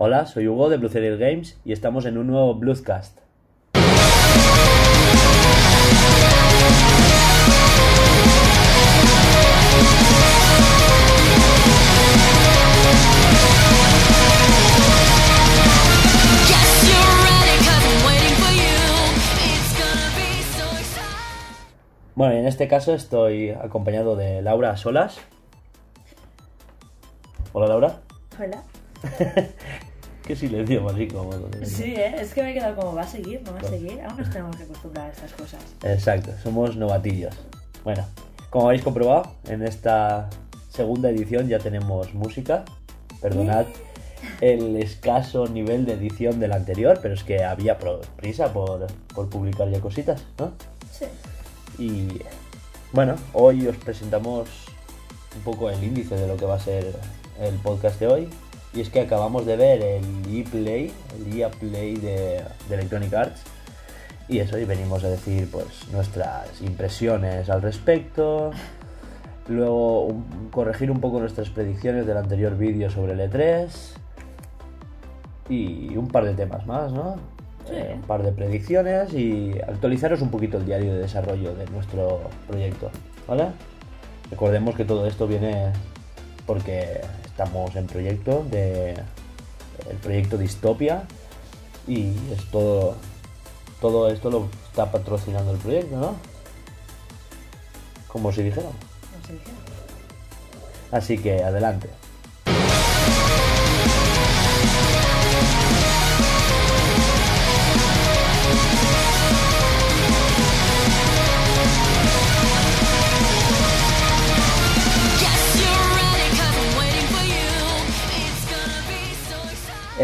Hola, soy Hugo de Blue Cereal Games y estamos en un nuevo Bluescast. Bueno, y en este caso estoy acompañado de Laura Solas. Hola Laura. Hola. Qué silencio más. Sí, ¿eh? es que me he quedado como, ¿va a seguir? ¿No va a seguir? Aún nos tenemos que acostumbrar a estas cosas. Exacto, somos novatillos. Bueno, como habéis comprobado, en esta segunda edición ya tenemos música. Perdonad el escaso nivel de edición del anterior, pero es que había prisa por, por publicar ya cositas, ¿no? Sí. Y bueno, hoy os presentamos un poco el índice de lo que va a ser el podcast de hoy. Y es que acabamos de ver el ePlay, el EA Play de, de Electronic Arts. Y eso, y venimos a decir pues nuestras impresiones al respecto. Luego un- corregir un poco nuestras predicciones del anterior vídeo sobre el E3. Y un par de temas más, ¿no? Sí. Eh, un par de predicciones y actualizaros un poquito el diario de desarrollo de nuestro proyecto, ¿vale? Recordemos que todo esto viene porque estamos en proyecto de el proyecto Distopia y es todo todo esto lo está patrocinando el proyecto, ¿no? Como si qué. Así que adelante.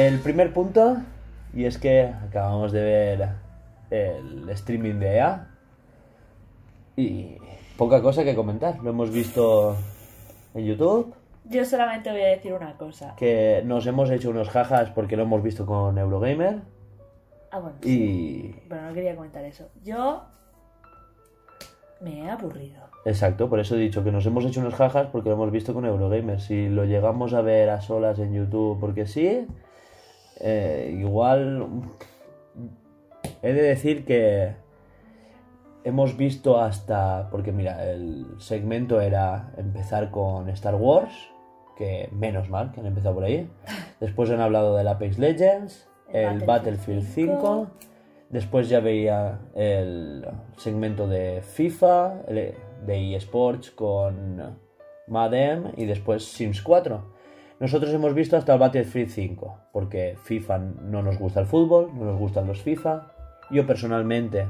El primer punto, y es que acabamos de ver el streaming de EA y poca cosa que comentar. Lo hemos visto en YouTube, Yo solamente voy a decir una cosa. que nos hemos hecho unos jajas porque lo hemos visto con Eurogamer Ah, bueno. sí. y... Pero no quería comentar eso. Yo me he aburrido. Exacto, por eso he dicho que nos hemos hecho unos jajas porque lo hemos visto con Eurogamer. Si lo llegamos a ver a solas en YouTube porque sí, eh, igual he de decir que hemos visto hasta, porque mira, el segmento era empezar con Star Wars, que menos mal que han empezado por ahí. Después han hablado del Apex Legends, El el, Battlefield Battlefield 5. Después ya veía el segmento de FIFA, de eSports con Madden y después Sims 4. Nosotros hemos visto hasta el Battlefield 5, porque FIFA no nos gusta el fútbol, no nos gustan los FIFA. Yo personalmente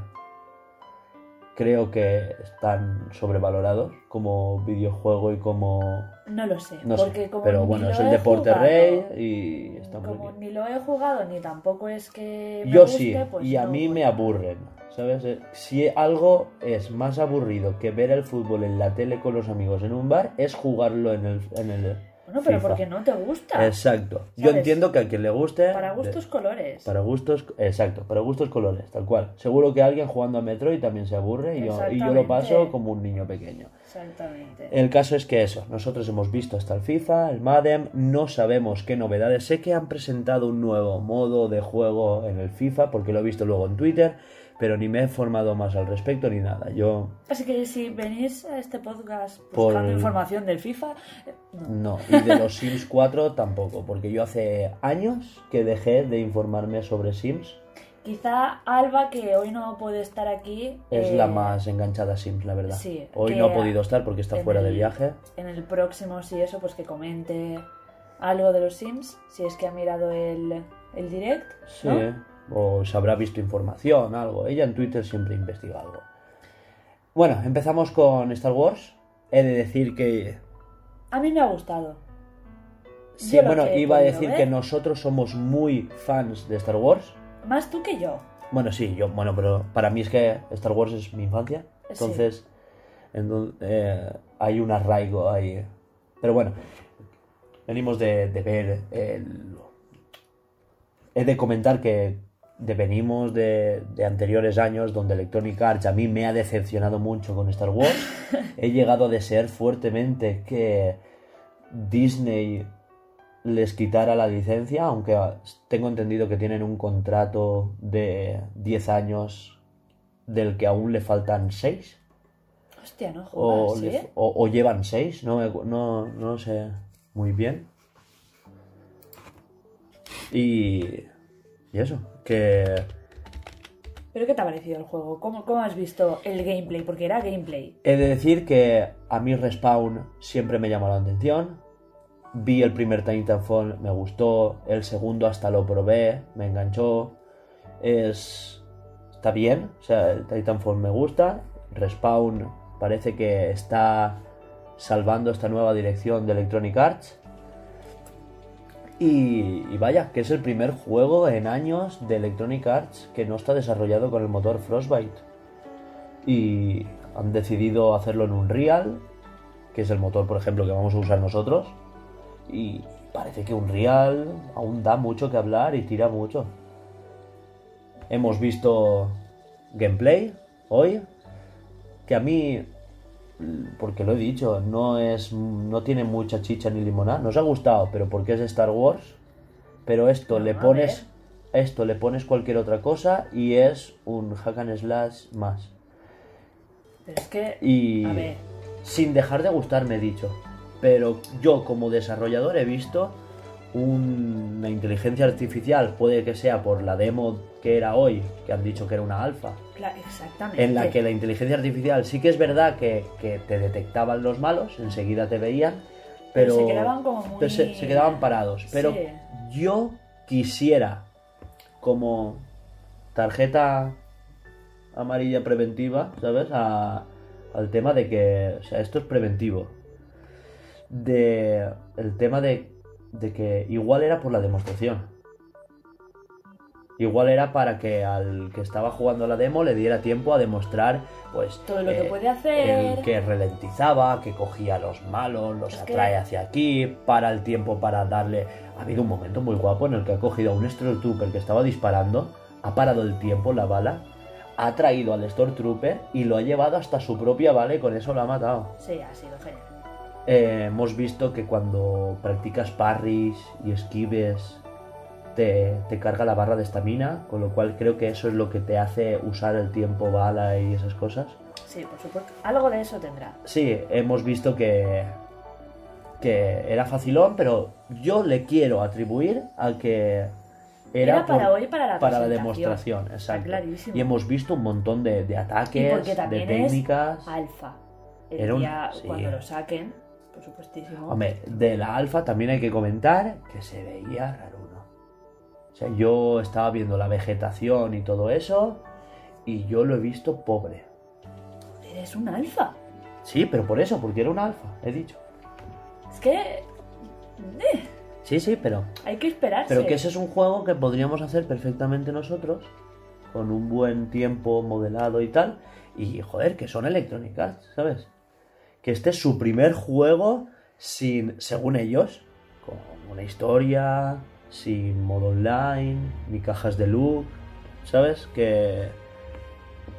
creo que están sobrevalorados como videojuego y como... No lo sé. No sé, porque como pero ni bueno, lo es el deporte jugado, rey y está muy Como bien. ni lo he jugado ni tampoco es que. me Yo guste, sí, pues y a mí me aburren, ¿sabes? Eh, Si algo es más aburrido que ver el fútbol en la tele con los amigos en un bar, es jugarlo en el, en el Bueno, pero FIFA. porque no te gusta. Exacto. Yo entiendo que a quien le guste... Para de- gustos colores. Para gustos, exacto, para gustos colores, tal cual. Seguro que alguien jugando a Metroid también se aburre y yo, y yo lo paso como un niño pequeño. Exactamente. El caso es que eso, nosotros hemos visto hasta el FIFA, el Madden, no sabemos qué novedades. Sé que han presentado un nuevo modo de juego en el FIFA, porque lo he visto luego en Twitter, pero ni me he informado más al respecto ni nada. Yo Así que si venís a este podcast Por- buscando información del FIFA, eh, no. no, y de los Sims 4 tampoco, porque yo hace años que dejé de informarme sobre Sims. Quizá Alba, que hoy no puede estar aquí, Es eh, la más enganchada a Sims, la verdad. sí, Hoy no ha podido estar porque está fuera de viaje. En el próximo, si eso, pues que comente algo de los Sims, si es que ha mirado el, el direct. Sí, ¿no? O se habrá visto información, algo. Ella en Twitter siempre investiga algo. Bueno, empezamos con Star Wars. He de decir que. A mí me ha gustado. Sí, bueno, iba a decir ver- que nosotros somos muy fans de Star Wars. Más tú que yo. Bueno, sí, yo, bueno, pero para mí es que Star Wars es mi infancia. Sí. Entonces, enton- eh, hay un arraigo ahí. Pero bueno, venimos de, de ver el... He de comentar que de- venimos de, de anteriores años donde Electronic Arts a mí me ha decepcionado mucho con Star Wars. He llegado a desear fuertemente que Disney les quitara la licencia, aunque tengo entendido que tienen un contrato de 10 años del que aún le faltan 6. Hostia, no O, jodas, le- ¿eh? o- o llevan 6, no, no, no sé muy bien. Y, y eso, que ¿Pero qué te ha parecido el juego? ¿Cómo, ¿Cómo has visto el gameplay? Porque era gameplay. He de decir que a mí Respawn siempre me llamó la atención. Vi el primer Titanfall, me gustó. El segundo hasta lo probé, me enganchó. Es. Está bien, o sea, el Titanfall me gusta. Respawn parece que está salvando esta nueva dirección de Electronic Arts. Y, y vaya, que es el primer juego en años de Electronic Arts que no está desarrollado con el motor Frostbite y han decidido hacerlo en un Real, que es el motor, por ejemplo, que vamos a usar nosotros. Y parece que un Real aún da mucho que hablar y tira mucho. Hemos visto gameplay hoy, que a mí, porque lo he dicho, no es, no tiene mucha chicha ni limonada. Nos ha gustado, pero porque es Star Wars. Pero esto le a pones, esto le pones cualquier otra cosa y es un hack and slash más. Pero es que. Y A ver. sin dejar de gustarme, he dicho. Pero yo como desarrollador he visto un- una inteligencia artificial, puede que sea por la demo que era hoy, que han dicho que era una alfa, Exactamente. en la que la inteligencia artificial sí que es verdad que, que te detectaban los malos, enseguida te veían, Pero pero, se quedaban como muy- pero se, se quedaban parados. Pero Sí. yo quisiera, como tarjeta amarilla preventiva, ¿sabes? A- al tema de que, o sea, esto es preventivo. De el tema de, de que igual era por la demostración. Igual era para que al que estaba jugando la demo le diera tiempo a demostrar, pues, Todo lo que puede hacer. el que ralentizaba, que cogía a los malos, los Es que- atrae hacia aquí, para el tiempo para darle. Ha habido un momento muy guapo en el que ha cogido a un Stormtrooper que estaba disparando, ha parado el tiempo, la bala, ha traído al Stormtrooper y lo ha llevado hasta su propia bala y con eso lo ha matado. Sí, ha sido genial. Eh, hemos visto que cuando practicas parries y esquives te, te carga la barra de estamina, con lo cual creo que eso es lo que te hace usar el tiempo bala y esas cosas. Sí, por supuesto. Algo de eso tendrá. Sí, hemos visto que, que era facilón, pero yo le quiero atribuir a que era, Era para hoy, para la presentación. demostración. Está Exacto. clarísimo. Y hemos visto un montón de, ataques, de técnicas. es alfa. El Era un- día sí. cuando lo saquen, por supuestísimo. Hombre, de la alfa también hay que comentar que se veía raro. O sea, yo estaba viendo la vegetación y todo eso y yo lo he visto pobre. Eres un alfa. Sí, pero por eso, porque era un alfa, he dicho. Es que. eh, Sí, sí, pero hay que esperarse. Pero que ese es un juego que podríamos hacer perfectamente nosotros, con un buen tiempo modelado y tal. Y joder, que son Electronic Arts, ¿sabes? Que este es su primer juego sin, según ellos, con una historia, sin modo online, ni cajas de loot, ¿sabes? Que,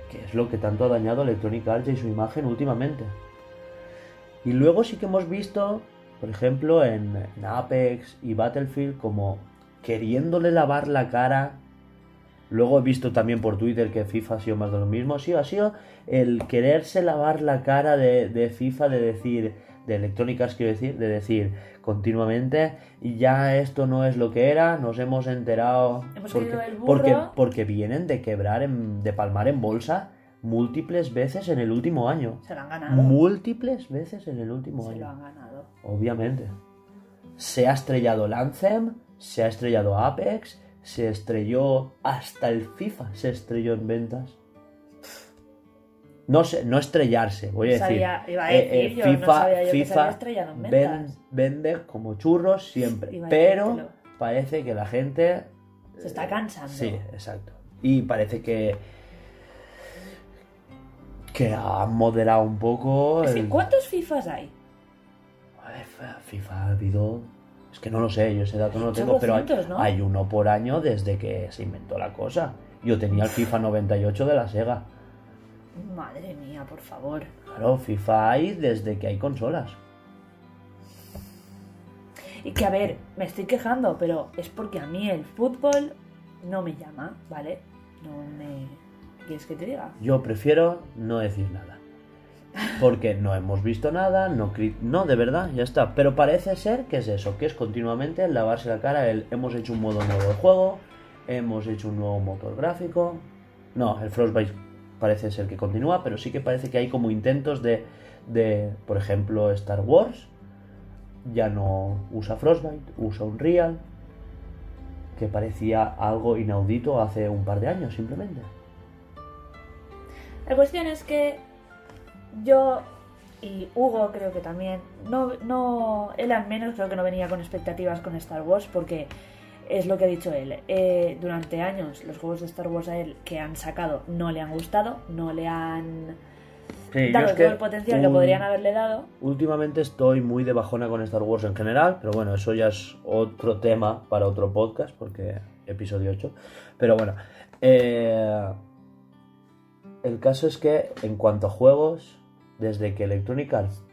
que es lo que tanto ha dañado a Electronic Arts y su imagen últimamente. Y luego sí que hemos visto, por ejemplo, en, Apex y Battlefield, como queriéndole lavar la cara. Luego he visto también por Twitter que FIFA ha sido más de lo mismo. Sí, ha sido el quererse lavar la cara de FIFA, de decir, de Electronic Arts quiero decir, de decir continuamente, ya esto no es lo que era, nos hemos enterado. Hemos porque, porque, porque vienen de quebrar, en- de palmar en bolsa múltiples veces en el último año. Se lo han ganado. Múltiples veces en el último Se año. lo han ganado. Obviamente. Se ha estrellado el Anthem, se ha estrellado Apex, se estrelló hasta el FIFA, se estrelló en ventas. No sé, no estrellarse, voy a No decir. iba a Eh, decir, eh, yo no FIFA, sabía yo FIFA ven- vende como churros siempre, Iba pero parece que la gente Se está cansando. Sí, exacto. Y parece que. que ha moderado un poco. El- ¿Cuántos FIFAs hay? A ver, fa- FIFA ha habido. Es que no lo sé, yo ese dato no lo tengo, pero hay, 800, ¿no? hay uno por año desde que se inventó la cosa. Yo tenía el FIFA 98 de la Sega. Madre mía, por favor. Claro, FIFA hay desde que hay consolas. Y que a ver, me estoy quejando, pero es porque a mí el fútbol no me llama, ¿vale? No me... ¿Qué quieres que te diga? Yo prefiero no decir nada. Porque no hemos visto nada, no, no, de verdad, ya está. Pero parece ser que es eso, que es continuamente lavarse la cara, el hemos hecho un modo nuevo de juego, hemos hecho un nuevo motor gráfico. No, el Frostbite parece ser que continúa, pero sí que parece que hay como intentos de, de por ejemplo, Star Wars. Ya no usa Frostbite, usa Unreal. Que parecía algo inaudito hace un par de años, simplemente. La cuestión es que yo y Hugo creo que también, no, no, él al menos creo que no venía con expectativas con Star Wars porque es lo que ha dicho él. eh, durante años los juegos de Star Wars a él que han sacado no le han gustado, no le han Sí, dado todo que el potencial que podrían haberle dado. Últimamente estoy muy de bajona con Star Wars en general, pero bueno, eso ya es otro tema para otro podcast, porque episodio 8. Pero bueno, eh, el caso es que en cuanto a juegos, desde que Electronic Arts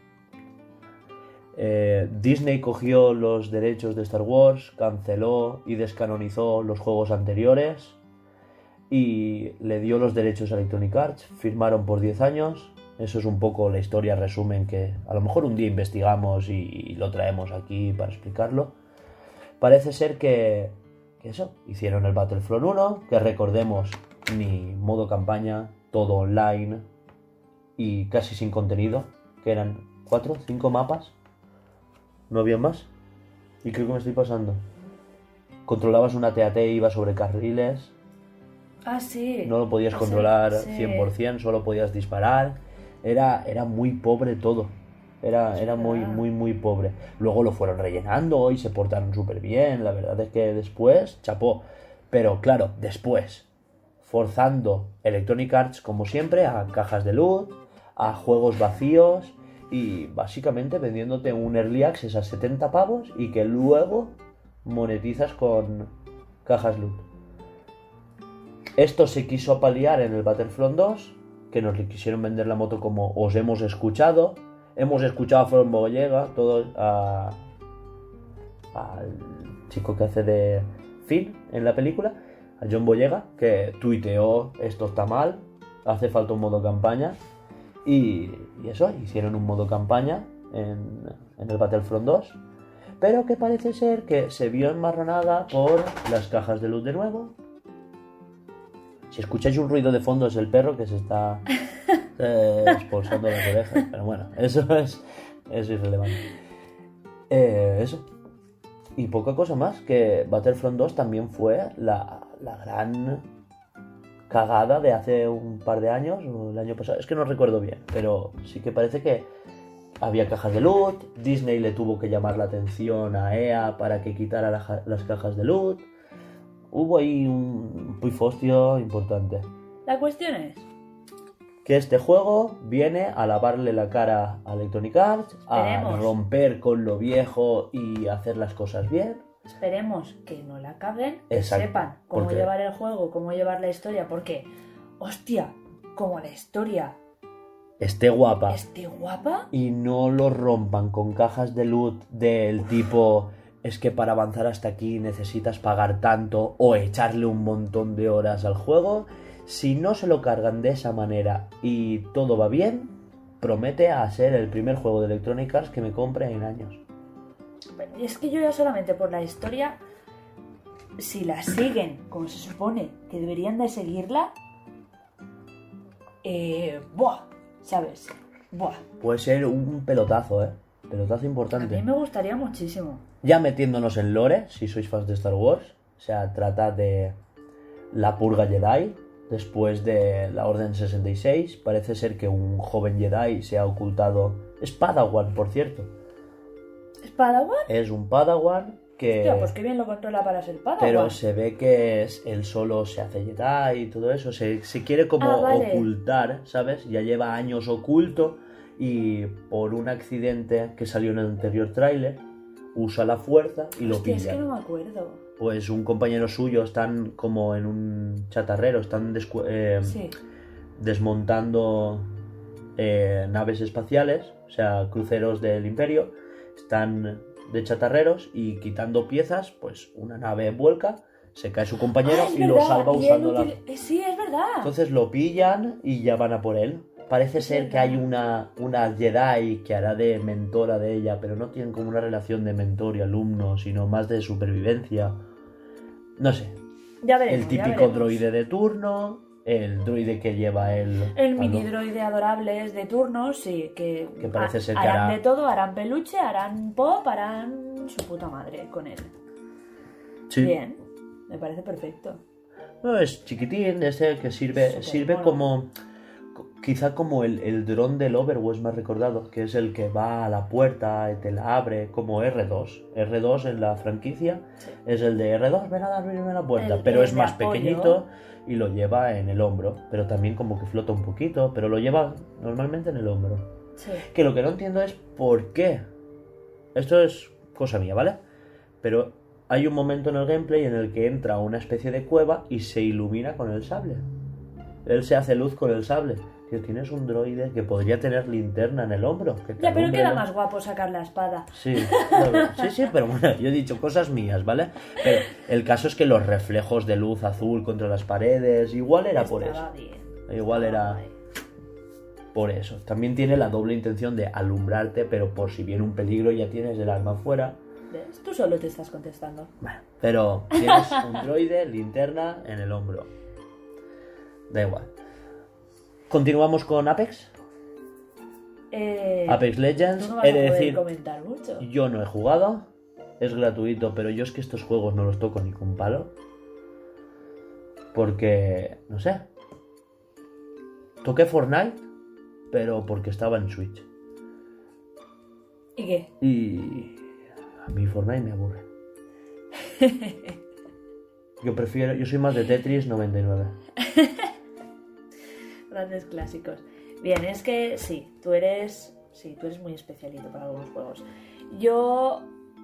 eh, Disney cogió los derechos de Star Wars, canceló y descanonizó los juegos anteriores y le dio los derechos a Electronic Arts, firmaron por 10 años. Eso es un poco la historia resumen que a lo mejor un día investigamos y, lo traemos aquí para explicarlo. Parece ser que, que eso, hicieron el Battlefront 1, que recordemos ni modo campaña, todo online y casi sin contenido, que eran 4, 5 mapas, no había más. Y creo que me estoy pasando. Controlabas una TAT, ibas sobre carriles, Ah, sí. no lo podías Sí, controlar sí. 100%, solo podías disparar. Era, era muy pobre todo. Era, era muy, muy, muy pobre. Luego lo fueron rellenando y se portaron súper bien. La verdad es que después, chapó. Pero claro, después, forzando Electronic Arts, como siempre, a cajas de loot, a juegos vacíos y básicamente vendiéndote un early access a 70 pavos y que luego monetizas con cajas loot. Esto se quiso paliar en el Battlefront 2, que nos le quisieron vender la moto como os hemos escuchado. Hemos escuchado a From Boyega, todo a, al chico que hace de Finn en la película, a John Boyega, que tuiteó esto está mal, hace falta un modo campaña. Y, y eso, hicieron un modo campaña en, en el Battlefront 2. Pero que parece ser que se vio enmarronada por las cajas de luz de nuevo, si escucháis un ruido de fondo es el perro que se está eh, expulsando las orejas. Pero bueno, eso es, es irrelevante. Eh, eso. Y poca cosa más, que Battlefront 2 también fue la, la gran cagada de hace un par de años o el año pasado. Es que no recuerdo bien, pero sí que parece que había cajas de loot. Disney le tuvo que llamar la atención a EA para que quitara la las cajas de loot. Hubo ahí un pifostio importante. La cuestión es, Que este juego viene a lavarle la cara a Electronic Arts, a romper con lo viejo y hacer las cosas bien. Esperemos que no la caguen, que Exacto, sepan cómo llevar el juego, cómo llevar la historia, porque, hostia, como la historia Esté guapa. esté guapa, y no lo rompan con cajas de loot del tipo es que para avanzar hasta aquí necesitas pagar tanto o echarle un montón de horas al juego. Si no se lo cargan de esa manera y todo va bien, promete a ser el primer juego de Electronic Arts que me compre en años. Es que yo ya solamente por la historia, si la siguen como se supone que deberían de seguirla, eh, buah, ¿sabes? Buah, Puede ser un pelotazo, ¿eh? Pelotazo a importante. mí me gustaría muchísimo. Ya metiéndonos en lore, si sois fans de Star Wars, o sea, trata de la purga Jedi, después de la Orden 66, parece ser que un joven Jedi se ha ocultado, es Padawan, por cierto, ¿Es Padawan? es un Padawan que... Hostia, pues qué bien lo controla para ser Padawan. Pero se ve que es, él solo se hace Jedi y todo eso. Se, se quiere como Ah, vale. ocultar, ¿sabes? Ya lleva años oculto y por un accidente que salió en el anterior tráiler, usa la fuerza y lo Hostia, es que no me acuerdo. Pues un compañero suyo están como en un chatarrero, están eh, Sí. desmontando eh, naves espaciales, o sea, cruceros del imperio, están de chatarreros y quitando piezas, pues una nave vuelca, se cae su compañero Ah, y lo salva usando la... eh, Sí, es verdad. Entonces lo pillan y ya van a por él. Parece Es ser que hay una, una Jedi que hará de mentora de ella, pero no tienen como una relación de mentor y alumno, sino más de supervivencia. No sé, ya veremos. el ya típico veremos. droide de turno, el droide que lleva el... El mini droide adorables de turnos, sí, que, Que parece ha- ser que harán hará- de todo, harán peluche, harán pop, harán su puta madre con él. Sí. Bien, me parece perfecto. No, es chiquitín, ese que sirve, sirve mono. como. Quizá como el, el dron del Overwatch más recordado, que es el que va a la puerta y te la abre, como R2. R2 en la franquicia Sí. es el de R2, ven a darme la puerta, El- pero es más apoyo. pequeñito y lo lleva en el hombro, pero también como que flota un poquito, pero lo lleva normalmente en el hombro. Sí. Que lo que no entiendo es por qué. Esto es cosa mía, ¿vale? Pero hay un momento en el gameplay en el que entra a una especie de cueva y se ilumina con el sable. Él se hace luz con el sable. Tío, tienes un droide que podría tener linterna en el hombro. que Ya, pero queda más guapo sacar la espada. Sí, claro. sí, sí, pero bueno, yo he dicho cosas mías, ¿vale? Pero el caso es que los reflejos de luz azul contra las paredes, igual era por eso. Bien. Igual era por eso. También tiene la doble intención de alumbrarte, pero por si viene un peligro ya tienes el arma fuera. ¿Ves? Tú solo te estás contestando. Bueno, pero tienes un droide, linterna en el hombro. Da igual. Continuamos con Apex. Eh, Apex Legends. tú no vas He a de poder decir, comentar mucho. yo no he jugado. Es gratuito, pero yo es que estos juegos no los toco ni con palo. Porque, no sé. Toqué Fortnite, pero porque estaba en Switch. ¿Y qué? Y a mí Fortnite me aburre. Yo prefiero, yo soy más de Tetris 99. Grandes clásicos. Bien, es que sí, tú eres. Sí, tú eres muy especialito para algunos juegos. Yo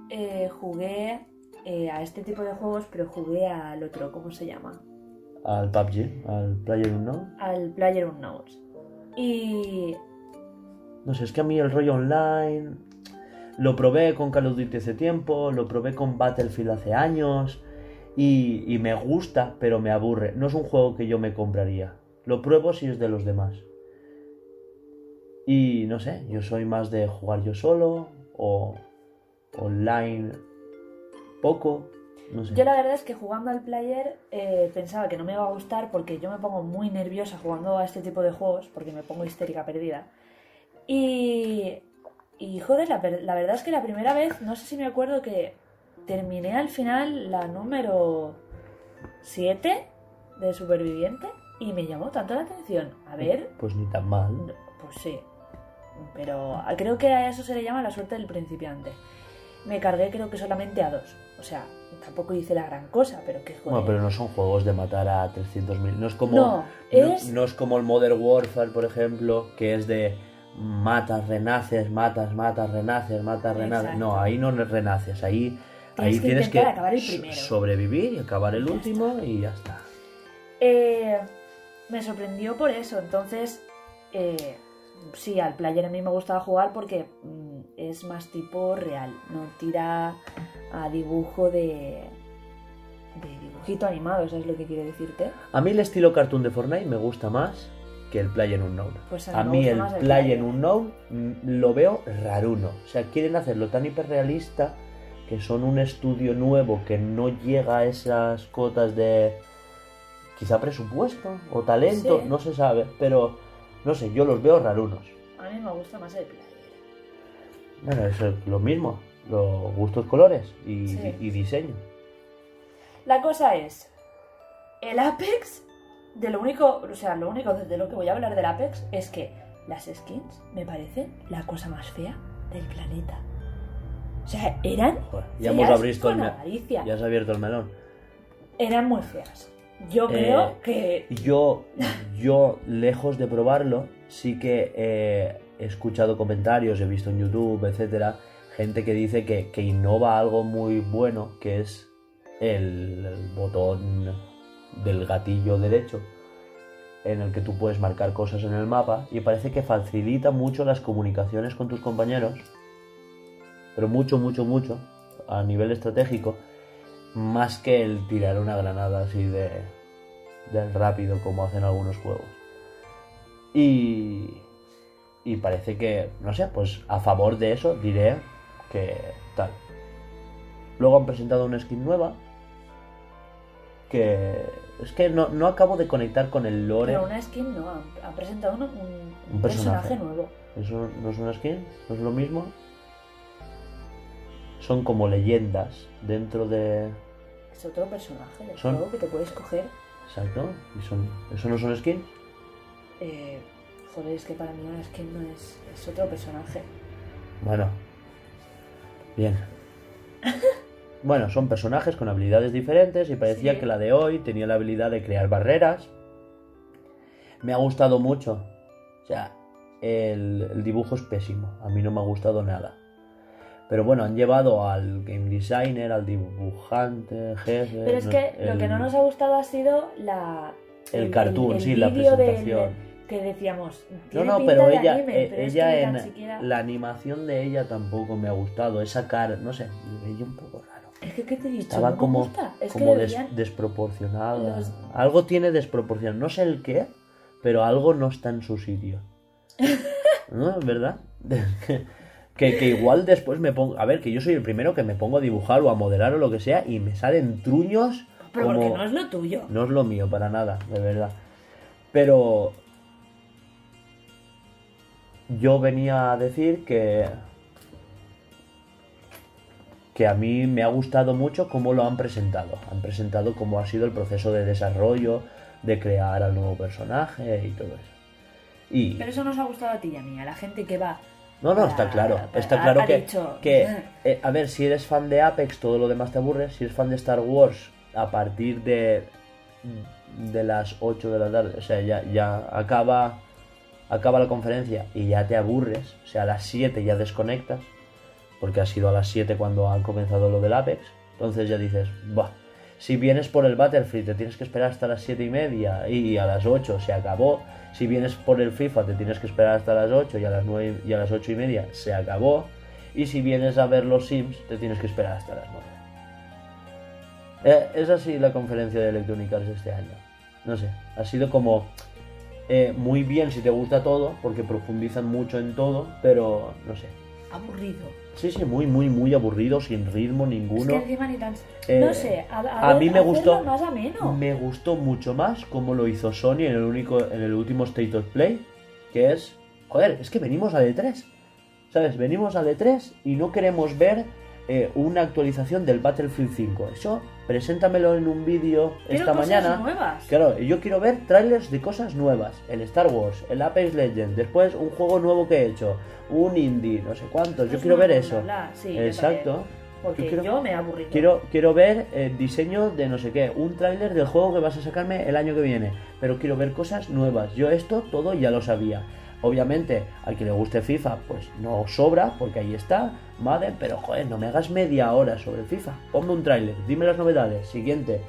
eh, jugué eh, a este tipo de juegos, pero jugué al otro, ¿cómo se llama? Al PUBG, al PlayerUnknown. Al Player Unknowns. Y. No sé, es que a mí el rollo online lo probé con Call of Duty hace tiempo, lo probé con Battlefield hace años y, y me gusta, pero me aburre. No es un juego que yo me compraría. Lo pruebo si es de los demás. Y no sé, yo soy más de jugar yo solo o online poco. No sé. Yo la verdad es que jugando al player eh, pensaba que no me iba a gustar porque yo me pongo muy nerviosa jugando a este tipo de juegos porque me pongo histérica perdida. Y, y joder, la, la verdad es que la primera vez, no sé si me acuerdo que terminé al final la número 7 de Superviviente y me llamó tanto la atención. A ver, Pues ni tan mal. no, Pues sí. Pero creo que a eso se le llama la suerte del principiante. Me cargué creo que solamente a dos. O sea, tampoco hice la gran cosa, pero que joder. Bueno, pero no son juegos de matar a 300.000. No es como. No, es- no es como el Modern Warfare, por ejemplo, que es de matas, renaces, matas, matas, renaces, matas, renaces. Exacto. No, ahí no renaces. Ahí Tienes ahí que tienes que intentar acabar el so- primero. sobrevivir y acabar el Ya último y ya está. Eh, me sorprendió por eso. Entonces, eh, sí, al player a mí me gustaba jugar porque mm, es más tipo real. No tira a dibujo de. de dibujito animado, ¿sabes lo que quiero decirte? A mí el estilo cartoon de Fortnite me gusta más que el Play Unknown. Pues A a mí el el Play Player. Unknown mm, lo veo raruno. O sea, quieren hacerlo tan hiperrealista que son un estudio nuevo que no llega a esas cotas de quizá presupuesto o talento, Sí. no se sabe, pero no sé, yo los veo rarunos. A mí me gusta más el player. Bueno, es lo mismo, los gustos colores y, Sí. y diseño. La cosa es, el Apex, de lo único, o sea, lo único de lo que voy a hablar del Apex es que las skins me parecen la cosa más fea del planeta. O sea, eran ya feas hemos abierto el con avaricia. ya se ha abierto el melón. Eran muy feas. Yo Eh, creo que Yo, yo, lejos de probarlo, sí que eh, he escuchado comentarios, he visto en YouTube, etcétera, gente que dice que, que innova algo muy bueno, que es el, el botón del gatillo derecho, en el que tú puedes marcar cosas en el mapa, y parece que facilita mucho las comunicaciones con tus compañeros. pero mucho, mucho, mucho, a nivel estratégico, más que el tirar una granada así de del rápido como hacen algunos juegos. Y y parece que, no sé, pues a favor de eso diré que tal. Luego han presentado una skin nueva que es que no, no acabo de conectar con el lore. Pero una skin no, ha, presentado un, un- Un personaje. personaje nuevo. ¿Eso no es una skin? ¿No es lo mismo? Son como leyendas dentro de... Es otro personaje del Son- juego que te puedes coger. Exacto. ¿Y son... ¿Eso no son skins? Eh, joder, es que para mí una skin no es, es otro personaje. Bueno. Bien. Bueno, son personajes con habilidades diferentes y parecía Sí. que la de hoy tenía la habilidad de crear barreras. Me ha gustado mucho. O sea, el, el dibujo es pésimo. A mí no me ha gustado nada. Pero bueno, han llevado al game designer, al dibujante, jefe. Pero es que lo que no nos ha gustado ha sido la... El cartoon, el sí, la presentación. que decíamos, No, no, pero ella, anime, eh, pero es ella que en tan siquiera... la animación de ella tampoco me ha gustado. Esa cara, no sé, me veía un poco raro. Es que, ¿qué te he dicho? Estaba no como, gusta. Es como des- desproporcionada. los- Algo tiene desproporción. No sé el qué, pero algo no está en su sitio. ¿No? ¿Verdad? que, que igual después me pongo... A ver, que yo soy el primero que me pongo a dibujar o a modelar o lo que sea y me salen truños Pero como... porque no es lo tuyo. No es lo mío para nada, de verdad. Pero yo venía a decir que que a mí me ha gustado mucho cómo lo han presentado. Han presentado cómo ha sido el proceso de desarrollo, de crear al nuevo personaje y todo eso. Y Pero eso nos ha gustado a ti y a mí, a la gente que va. No, no, está claro. Está ha- claro ha que, que eh, a ver, si eres fan de Apex, todo lo demás te aburre. Si eres fan de Star Wars, a partir de, de las 8 de la tarde, o sea, ya, ya acaba, acaba la conferencia y ya te aburres. O sea, a las 7 ya desconectas, porque ha sido a las 7 cuando han comenzado lo del Apex. Entonces ya dices, bah. Si vienes por el Battlefield te tienes que esperar hasta las 7 y media y a las 8 se acabó. Si vienes por el FIFA te tienes que esperar hasta las 8 y a las 9 y a las 8 y media se acabó. Y si vienes a ver los Sims te tienes que esperar hasta las 9. Eh, es así la conferencia de Electronic Arts este año. No sé, ha sido como eh, muy bien si te gusta todo, porque profundizan mucho en todo, pero no sé. Aburrido. Sí, sí, muy, muy, muy aburrido, sin ritmo Es ninguno. que encima ni tan... Eh, no sé, a, a ver, mí me gustó- más ameno. Me gustó mucho más como lo hizo Sony en el único en el último State of Play, que es, joder, es que venimos a D3. ¿Sabes? Venimos a D3 y no queremos ver eh, una actualización del Battlefield 5. Eso, preséntamelo en un vídeo esta cosas mañana. nuevas. Claro, yo quiero ver trailers de cosas nuevas. El Star Wars, el Apex Legends, después un juego nuevo que he hecho, un indie, no sé cuántos. Yo quiero ver eso. sí, Exacto. Porque Yo quiero- yo me. Quiero, quiero ver el diseño de no sé qué, un tráiler del juego que vas a sacarme el año que viene, pero quiero ver cosas nuevas. Yo esto todo ya lo sabía. Obviamente, al que le guste FIFA, pues no sobra, porque ahí está, Madden, pero joder, no me hagas media hora sobre FIFA. Ponme un tráiler, dime las novedades. Siguiente,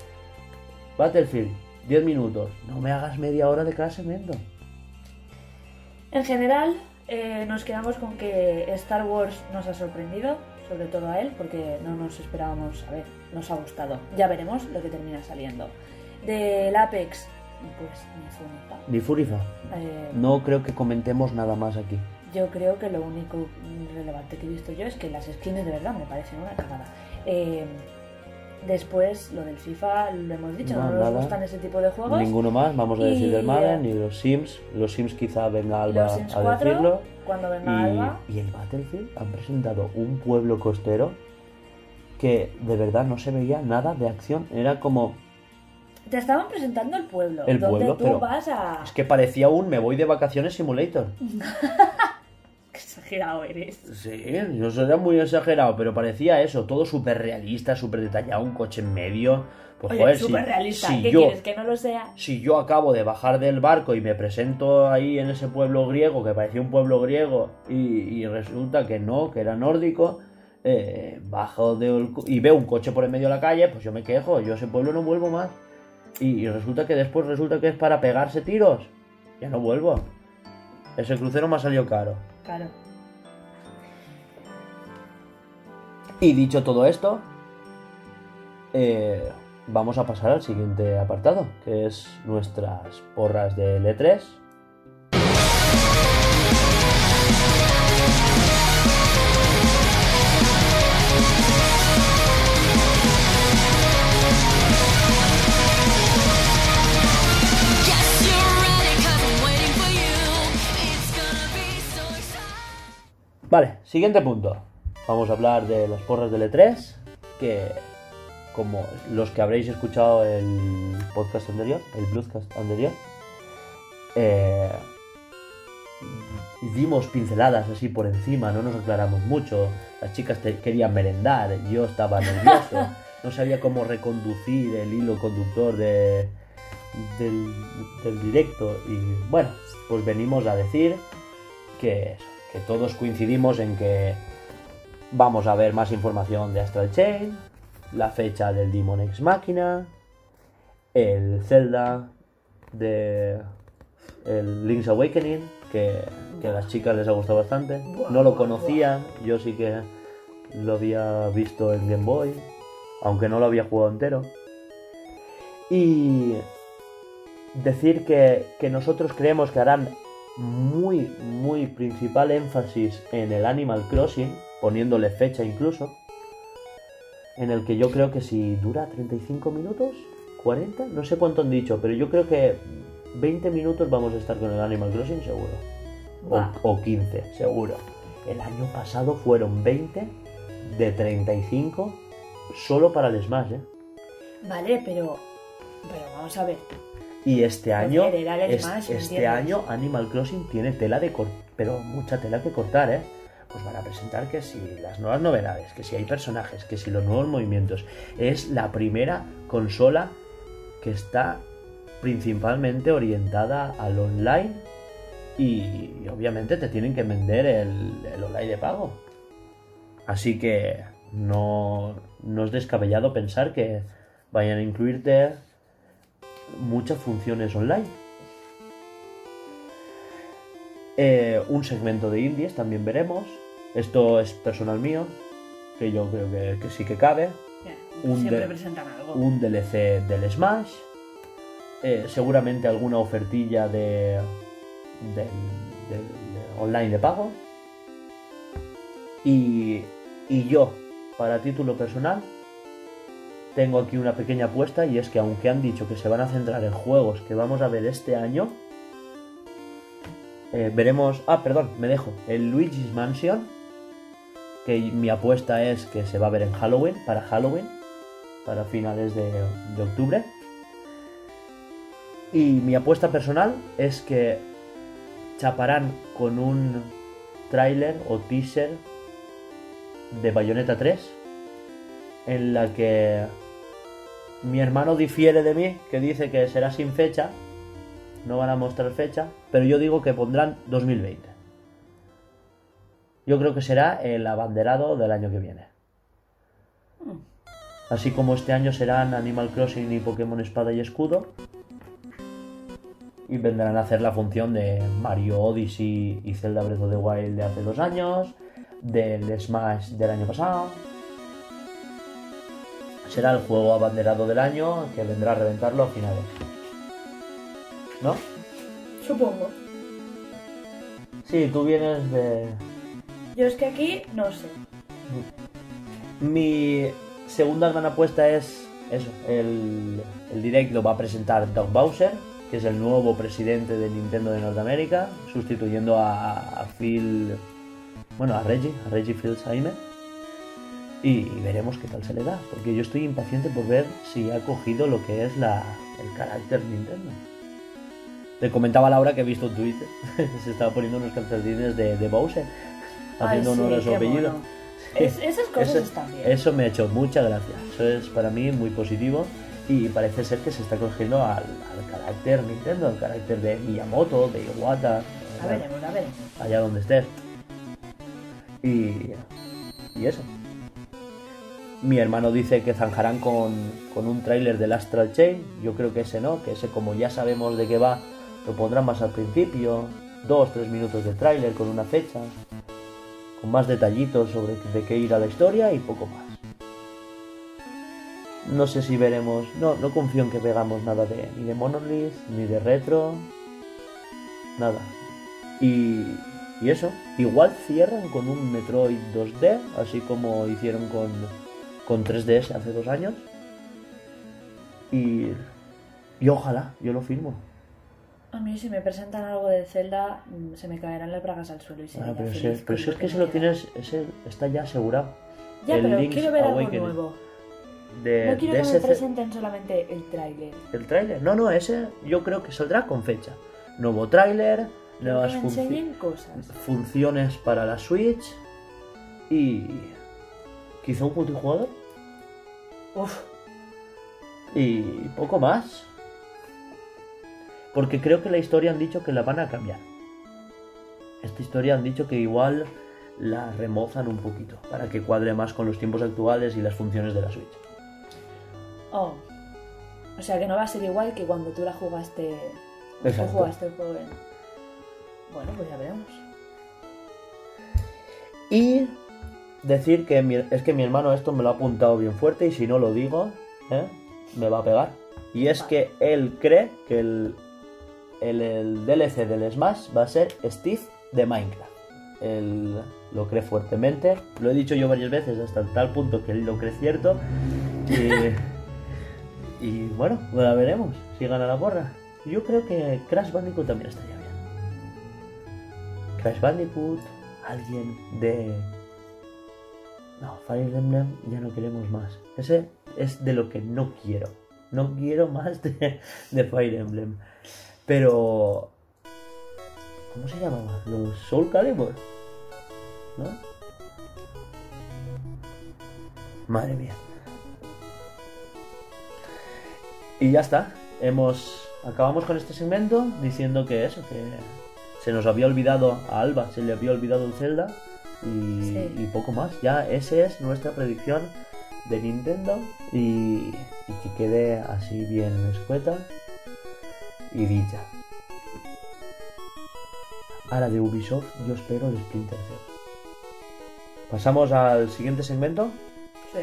Battlefield, 10 minutos. No me hagas media hora de cada segmento. En general, eh, nos quedamos con que Star Wars nos ha sorprendido, sobre todo a él, porque no nos esperábamos, a ver, nos ha gustado. Ya veremos lo que termina saliendo. Del Apex, pues ni fu ni fa. Ni Furifa. Eh, No creo que comentemos nada más aquí. Yo creo que lo único relevante que he visto yo es que las skins de verdad me parecen una cagada. Eh, después, lo del FIFA, lo hemos dicho, no, No, nos nada. gustan ese tipo de juegos. Ninguno más, vamos a decir Y, del Madden, ni los Sims. Los Sims quizá venga Alba Los Sims a 4, decirlo. cuando venga Alba. Y, y el Battlefield han presentado un pueblo costero que de verdad no se veía nada de acción. Era como. Te estaban presentando el pueblo, El donde pueblo, tú pero- vas a... Es que parecía un me voy de vacaciones simulator. Qué exagerado eres. Sí, eso era muy exagerado, pero parecía eso, todo súper realista, súper detallado, un coche en medio. Pues Oye, joder, si- súper realista. si ¿Qué yo, quieres? ¿Que no lo sea? si yo acabo de bajar del barco y me presento ahí en ese pueblo griego, que parecía un pueblo griego, y, y resulta que no, que era nórdico, eh, bajo co- y veo un coche por en medio de la calle, pues yo me quejo, yo a ese pueblo no vuelvo más. Y, y resulta que después resulta que es para pegarse tiros. Ya no vuelvo. Ese crucero me ha salido caro. Claro. Y dicho todo esto, eh, vamos a pasar al siguiente apartado, que es nuestras porras de L3. Vale, siguiente punto. Vamos a hablar de las porras de L3, que como los que habréis escuchado el podcast anterior, el Bluescast anterior, eh, dimos pinceladas así por encima, no nos aclaramos mucho. Las chicas te- querían merendar, yo estaba nervioso, no sabía cómo reconducir el hilo conductor de, del, del directo. Y bueno, pues venimos a decir que, eso, que todos coincidimos en que vamos a ver más información de Astral Chain, la fecha del Demon X Máquina, el Zelda de el Link's Awakening, que, que a las chicas les ha gustado bastante. No lo buah, conocían, yo sí que lo había visto en Game Boy, aunque no lo había jugado entero. Y decir que, que nosotros creemos que harán muy, muy principal énfasis en el Animal Crossing, poniéndole fecha incluso, en el que yo creo que si dura 35 minutos, 40, no sé cuánto han dicho, pero yo creo que 20 minutos vamos a estar con el Animal Crossing seguro. O, o 15, seguro. El año pasado fueron 20 de 35 solo para el Smash, ¿eh? Vale, pero. Pero vamos a ver. Y este año, Joder, era el es- Smash, ¿me este año Animal Crossing tiene tela de cortar, pero mucha tela que cortar, ¿eh? Pues van a presentar que si las nuevas novedades, que si hay personajes, que si los nuevos movimientos. Es la primera consola que está principalmente orientada al online y, y obviamente te tienen que vender el, el online de pago. Así que no, no es descabellado pensar que vayan a incluirte muchas funciones online. Eh, un segmento de indies también veremos. Esto es personal mío, que yo creo que, que sí que cabe. Un siempre presentan algo. Un DLC del Smash. eh, seguramente alguna ofertilla de, online de pago. Y, y yo, para título personal, tengo aquí una pequeña apuesta y es que aunque han dicho que se van a centrar en juegos que vamos a ver este año, eh, veremos... Ah, perdón, me dejo. El Luigi's Mansion, que mi apuesta es que se va a ver en Halloween, para Halloween, para finales de, octubre. Y mi apuesta personal es que chaparán con un tráiler o teaser de Bayonetta 3 en la que mi hermano difiere de mí, que dice que será sin fecha, no van a mostrar fecha, pero yo digo que pondrán 2020. Yo creo que será el abanderado del año que viene. Así como este año serán Animal Crossing y Pokémon Espada y Escudo. Y vendrán a hacer la función de Mario Odyssey y Zelda Breath of the Wild de hace dos años, del Smash del año pasado. Será el juego abanderado del año que vendrá a reventarlo a finales. ¿No? Supongo. Sí, tú vienes de... Yo es que aquí no sé. Mi segunda gran apuesta es eso, el, el direct lo va a presentar Doug Bowser, que es el nuevo presidente de Nintendo de Norteamérica, sustituyendo a, a Phil, bueno, a Reggie, a Reggie Fils-Aime. Y, y veremos qué tal se le da, porque yo estoy impaciente por ver si ha cogido lo que es la, el carácter Nintendo. Te comentaba Laura que he visto un tweet, se estaba poniendo unos calcetines de, de Bowser, haciendo honor a su apellido. Es- esas cosas Eso- están bien. Eso me ha hecho mucha gracia. Eso es para mí muy positivo. Y parece ser que se está cogiendo al, al carácter Nintendo, al carácter de Miyamoto, de Iwata, A veremos, a veremos. allá donde estés. Y, y eso. Mi hermano dice que zanjarán con, con un tráiler del Astral Chain. Yo creo que ese no, que ese como ya sabemos de qué va, lo pondrán más al principio. Dos, tres minutos de tráiler con una fecha. con más detallitos sobre de qué irá la historia y poco más. No sé si veremos, no, no confío en que veamos nada de ni de Monolith, ni de Retro, nada. Y, y eso, igual cierran con un Metroid 2D, así como hicieron con, con 3DS hace dos años. Y, y ojalá, yo lo firmo. A mí si me presentan algo de Zelda, mm, se me caerán las bragas al suelo y Ah, pero si, pero si es que me si lo tienes, ese está ya asegurado. Ya, el pero Link's quiero ver algo Awakening. nuevo. De, No quiero de que ese me presenten solamente el tráiler. ¿El tráiler? No, no, ese yo creo que saldrá con fecha. Nuevo tráiler, Que nuevas enseñen cosas. funciones para la Switch y quizá un multijugador Uf, y poco más. Porque creo que la historia han dicho que la van a cambiar. Esta historia han dicho que igual la remozan un poquito para que cuadre más con los tiempos actuales y las funciones de la Switch. oh. O sea que no va a ser igual que cuando tú la jugaste. Exacto. Tú jugaste el juego en... Bueno, pues ya veremos. Y decir que mi- es que mi hermano esto me lo ha apuntado bien fuerte y si no lo digo, ¿eh? me va a pegar. Y es que él cree que el, el, el DLC del Smash va a ser Steve de Minecraft. Él lo cree fuertemente. Lo he dicho yo varias veces hasta tal punto que él lo cree cierto. Y, y bueno, ya veremos si gana la porra. Yo creo que Crash Bandicoot también estaría bien. Crash Bandicoot, alguien de... No, Fire Emblem ya no queremos más. Ese es de lo que no quiero. No quiero más de, Fire Emblem. Pero... ¿Cómo se llamaba? Los Soul Calibur. ¿No? Madre mía. Y ya está. Hemos... Acabamos con este segmento diciendo que eso, que se nos había olvidado a Alba, se le había olvidado el Zelda y, Sí. y poco más. Ya esa es nuestra predicción de Nintendo y, y que quede así bien escueta y dicha. Ahora de Ubisoft yo espero el Splinter Cell. Pasamos al siguiente segmento. Sí.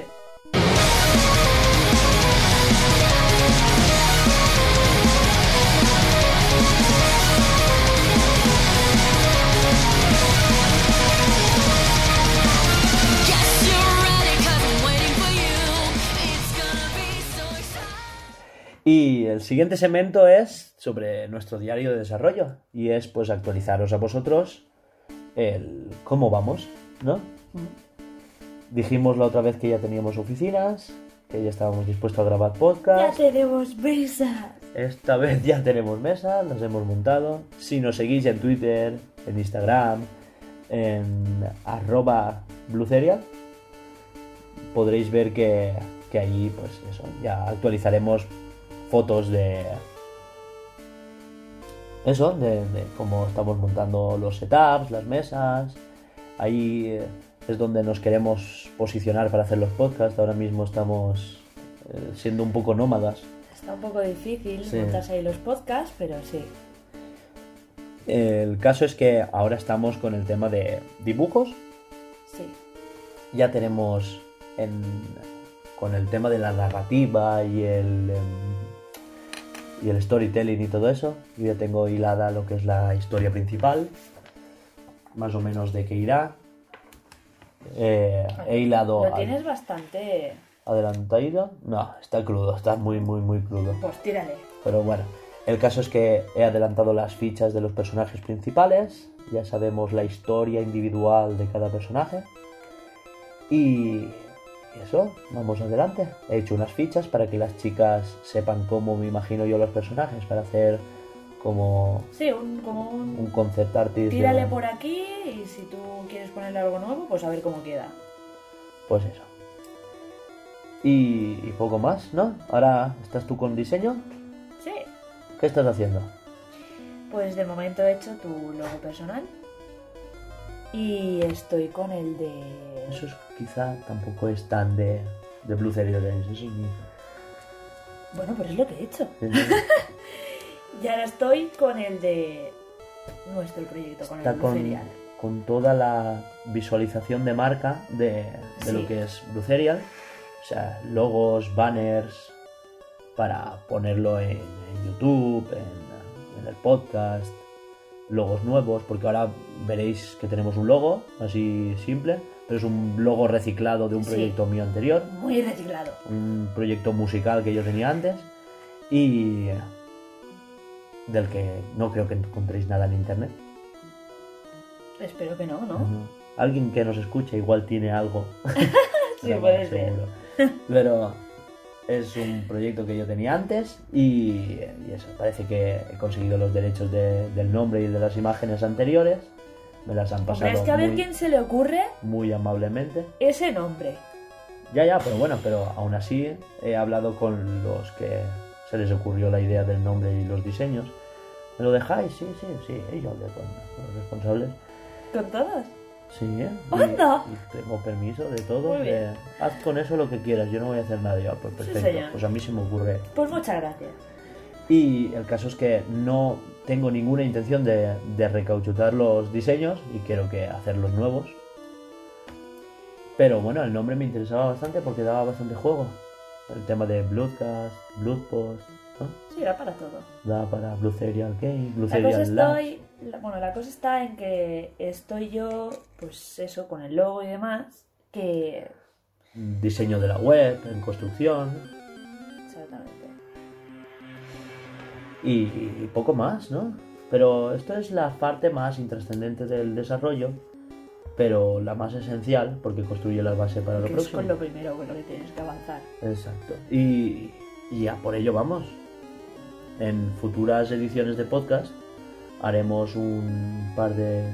Y el siguiente segmento es sobre nuestro diario de desarrollo y es pues actualizaros a vosotros el cómo vamos, ¿no? Dijimos la otra vez que ya teníamos oficinas, que ya estábamos dispuestos a grabar Ya podcast. tenemos mesas. Esta vez ya tenemos mesas, las hemos montado. Si nos seguís en Twitter, en Instagram, en arroba bluceria, podréis ver que, que allí, pues eso, ya actualizaremos fotos de... Eso, de, de cómo estamos montando los setups, las mesas. Ahí eh, es donde nos queremos posicionar para hacer los podcasts. Ahora mismo estamos eh, siendo un poco nómadas. Está un poco difícil Sí. montarse ahí los podcasts, pero sí. El caso es que ahora estamos con el tema de dibujos. Sí. Ya tenemos en- con el tema de la narrativa y el em, y el storytelling y todo eso. Yo ya tengo hilada lo que es la historia principal, más o menos de qué irá. Eh, he hilado Lo tienes bastante. adelantado. No, está crudo, está muy muy muy crudo. Pues tírale. Pero bueno, el caso es que he adelantado las fichas de los personajes principales. Ya sabemos la historia individual de cada personaje. Y eso, vamos adelante. He hecho unas fichas para que las chicas sepan cómo me imagino yo los personajes, para hacer como Sí, un, como un. un concept artist. de- Tírale por aquí y si tú quieres ponerle algo nuevo, pues a ver cómo queda. Pues eso. Y, y poco más, ¿no? Ahora estás tú con diseño. Sí. ¿Qué estás haciendo? Pues de momento he hecho tu logo personal. Y estoy con el de. Es, quizá tampoco es tan de, de Blue Theory Games. Eso es mi... Bueno, pero es lo que he hecho. Y ahora estoy con el de nuestro proyecto, con Está el con, Ferial. con toda la visualización de marca de, de lo que es Blue Serial. O sea, logos, banners, para ponerlo en, en YouTube, en, en el podcast, logos nuevos, porque ahora veréis que tenemos un logo así simple, es un logo reciclado de un Sí. proyecto mío anterior, Muy reciclado. un proyecto musical que yo tenía antes y del que no creo que encontréis nada en internet. Espero que no, ¿no? Alguien que nos escuche igual tiene algo. Sí, Pero puede ser. Pero es un proyecto que yo tenía antes y, y eso, parece que he conseguido los derechos de- del nombre y de las imágenes anteriores. Me las han Hombre, pasado es que a ver quién se le ocurre muy amablemente. ese nombre. Ya, ya, pero bueno, pero aún así he hablado con los que se les ocurrió la idea del nombre y los diseños. ¿Me lo dejáis? Sí, sí, sí. Y yo hablé con, con los responsables. ¿Con todos? Sí, ¿eh? ¡Anda! Y, tengo permiso de todo. Muy bien. de, Haz con eso lo que quieras, yo no voy a hacer nada. Yo, pues perfecto. pues a mí se me ocurre. Pues muchas gracias. Y el caso es que no tengo ninguna intención de, de recauchutar los diseños y quiero que hacerlos nuevos. Pero bueno, el nombre me interesaba bastante porque daba bastante juego. El tema de Bloodcast, Bloodpost, ¿no? Sí, era para todo. Daba para Blue Serial Game, Blue La cosa, Serial Labs. estoy, la- bueno, la cosa está en que estoy yo, pues eso, con el logo y demás, que... Diseño de la web, en construcción. Exactamente. Y, y poco más, ¿no? Pero esto es la parte más intrascendente del desarrollo, pero la más esencial porque construye la base para lo Que es próximo. con lo primero con lo que tienes que avanzar. Exacto. Y, y a por ello vamos. En futuras ediciones de podcast haremos un par de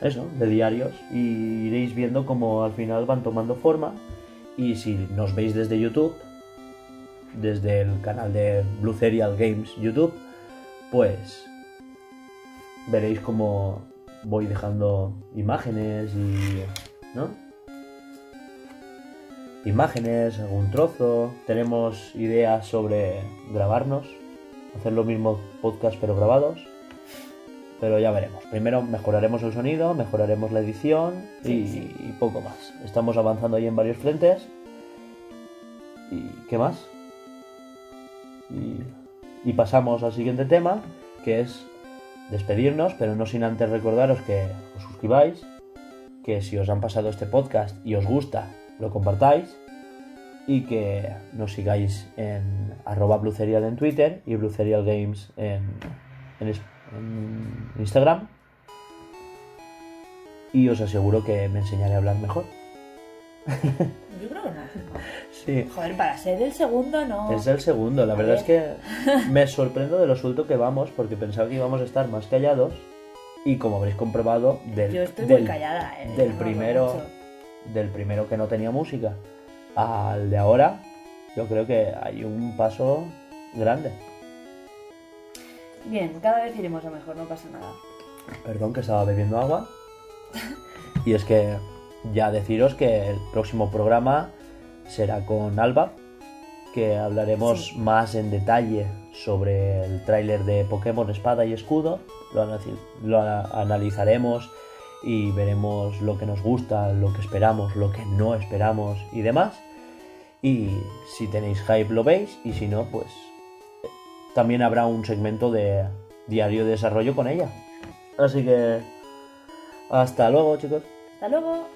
eso, de diarios y iréis viendo cómo al final van tomando forma y si nos veis desde YouTube, desde el canal de Blue Serial Games YouTube, pues veréis cómo voy dejando imágenes y ¿no? imágenes, algún trozo. Tenemos ideas sobre grabarnos, hacer los mismos podcast pero grabados. Pero ya veremos. Primero mejoraremos el sonido, mejoraremos la edición y, Sí, sí. y poco más. Estamos avanzando ahí en varios frentes. ¿Y qué más? Y, pasamos al siguiente tema, que es despedirnos, pero no sin antes recordaros que os suscribáis, que si os han pasado este podcast y os gusta, lo compartáis y que nos sigáis en arroba blucerial en Twitter y blucerial games en, en Instagram y os aseguro que me enseñaré a hablar mejor. Yo creo que no. Sí, Joder, para ser el segundo no. es el segundo. La verdad ver. es que me sorprendo de lo suelto que vamos porque pensaba que íbamos a estar más callados y como habréis comprobado del, Yo estoy del- muy callada, eh. del no primero del primero que no tenía música al de ahora, yo creo que hay un paso grande. Bien, cada vez iremos a mejor, no pasa nada. Perdón que estaba bebiendo agua. Y es que ya deciros que el próximo programa será con Alba, que hablaremos Sí. más en detalle sobre el tráiler de Pokémon Espada y Escudo. Lo, lo analizaremos y veremos lo que nos gusta, lo que esperamos, lo que no esperamos y demás. Y si tenéis hype lo veis y si no, pues también habrá un segmento de diario de desarrollo con ella. Así que hasta luego chicos. Hasta luego.